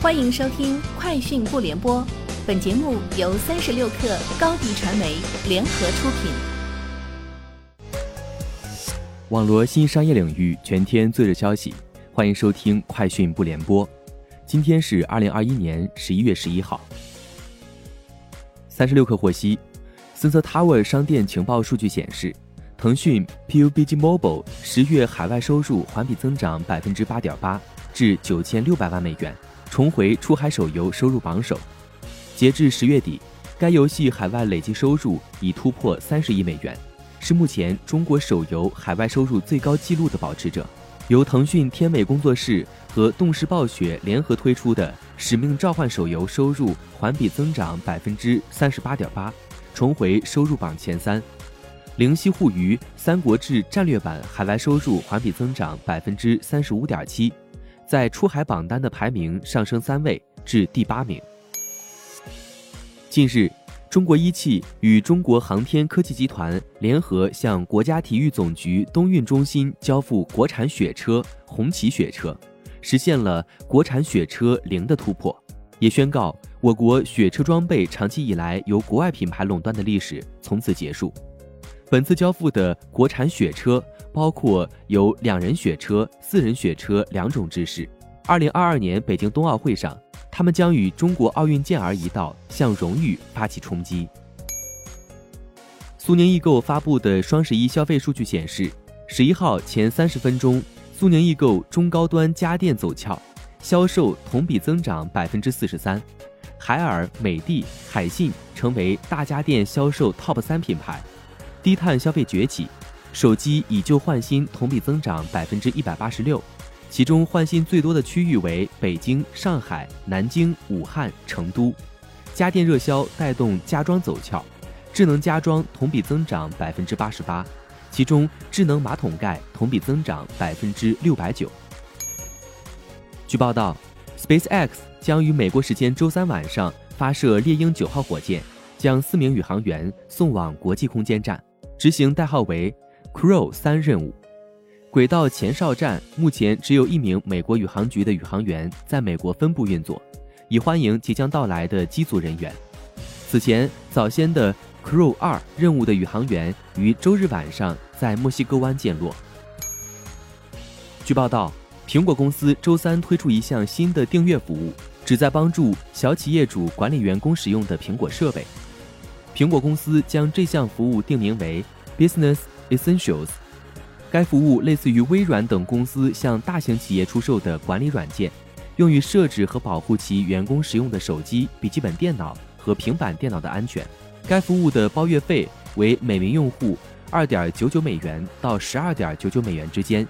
欢迎收听《快讯不联播》，本节目由三十六克高低传媒联合出品。网罗新商业领域全天最热消息，欢迎收听《快讯不联播》。今天是二零二一年十一月十一号。三十六克获悉，Sensor Tower 商店情报数据显示，腾讯 PUBG Mobile 十月海外收入环比增长百分之八点八，至九千六百万美元。重回出海手游收入榜首。截至十月底，该游戏海外累计收入已突破三十亿美元，是目前中国手游海外收入最高纪录的保持者。由腾讯天美工作室和动视暴雪联合推出的《使命召唤》手游收入环比增长百分之三十八点八，重回收入榜前三。灵犀互娱《三国志战略版》海外收入环比增长百分之三十五点七。在出海榜单的排名上升三位，至第八名。近日，中国一汽与中国航天科技集团联合向国家体育总局冬运中心交付国产雪车“红旗雪车”，实现了国产雪车零的突破，也宣告我国雪车装备长期以来由国外品牌垄断的历史从此结束。本次交付的国产雪车。包括有两人雪车、四人雪车两种制式。二零二二年北京冬奥会上，他们将与中国奥运健儿一道向荣誉发起冲击。苏宁易购发布的双十一消费数据显示，十一号前三十分钟，苏宁易购中高端家电走俏，销售同比增长百分之四十三，海尔、美的、海信成为大家电销售 TOP 三品牌，低碳消费崛起。手机以旧换新同比增长百分之一百八十六，其中换新最多的区域为北京、上海、南京、武汉、成都。家电热销带动家装走俏，智能家装同比增长百分之八十八，其中智能马桶盖同比增长百分之六百九。据报道，SpaceX 将于美国时间周三晚上发射猎鹰九号火箭，将四名宇航员送往国际空间站，执行代号为。Crow 三任务，轨道前哨站目前只有一名美国宇航局的宇航员在美国分部运作，以欢迎即将到来的机组人员。此前早先的 Crow 二任务的宇航员于周日晚上在墨西哥湾降落。据报道，苹果公司周三推出一项新的订阅服务，旨在帮助小企业主管理员工使用的苹果设备。苹果公司将这项服务定名为 Business。Essentials，该服务类似于微软等公司向大型企业出售的管理软件，用于设置和保护其员工使用的手机、笔记本电脑和平板电脑的安全。该服务的包月费为每名用户二点九九美元到十二点九九美元之间，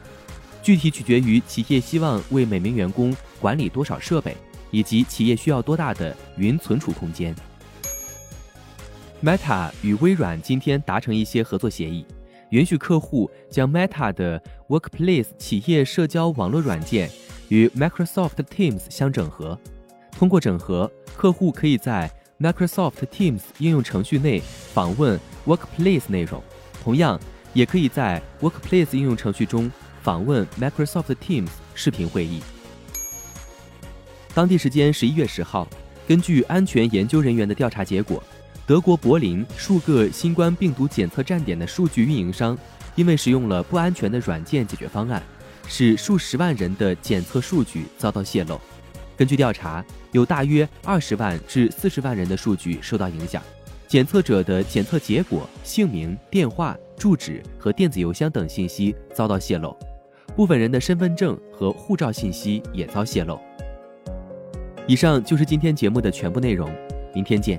具体取决于企业希望为每名员工管理多少设备，以及企业需要多大的云存储空间。Meta 与微软今天达成一些合作协议。允许客户将 Meta 的 Workplace 企业社交网络软件与 Microsoft Teams 相整合。通过整合，客户可以在 Microsoft Teams 应用程序内访问 Workplace 内容，同样也可以在 Workplace 应用程序中访问 Microsoft Teams 视频会议。当地时间十一月十号，根据安全研究人员的调查结果。德国柏林数个新冠病毒检测站点的数据运营商，因为使用了不安全的软件解决方案，使数十万人的检测数据遭到泄露。根据调查，有大约二十万至四十万人的数据受到影响，检测者的检测结果、姓名、电话、住址和电子邮箱等信息遭到泄露，部分人的身份证和护照信息也遭泄露。以上就是今天节目的全部内容，明天见。